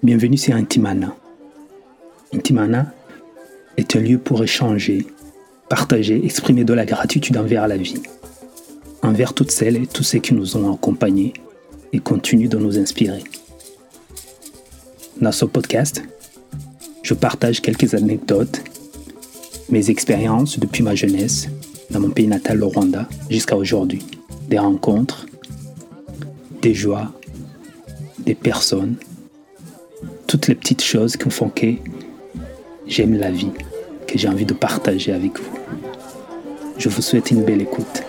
Bienvenue sur Intimana. Intimana est un lieu pour échanger, partager, exprimer de la gratitude envers la vie, envers toutes celles et tous ceux qui nous ont accompagnés et continuent de nous inspirer. Dans ce podcast, je partage quelques anecdotes, mes expériences depuis ma jeunesse dans mon pays natal, le Rwanda, jusqu'à aujourd'hui. Des rencontres, des joies, des personnes, toutes les petites choses qui font que j'aime la vie, que j'ai envie de partager avec vous. Je vous souhaite une belle écoute.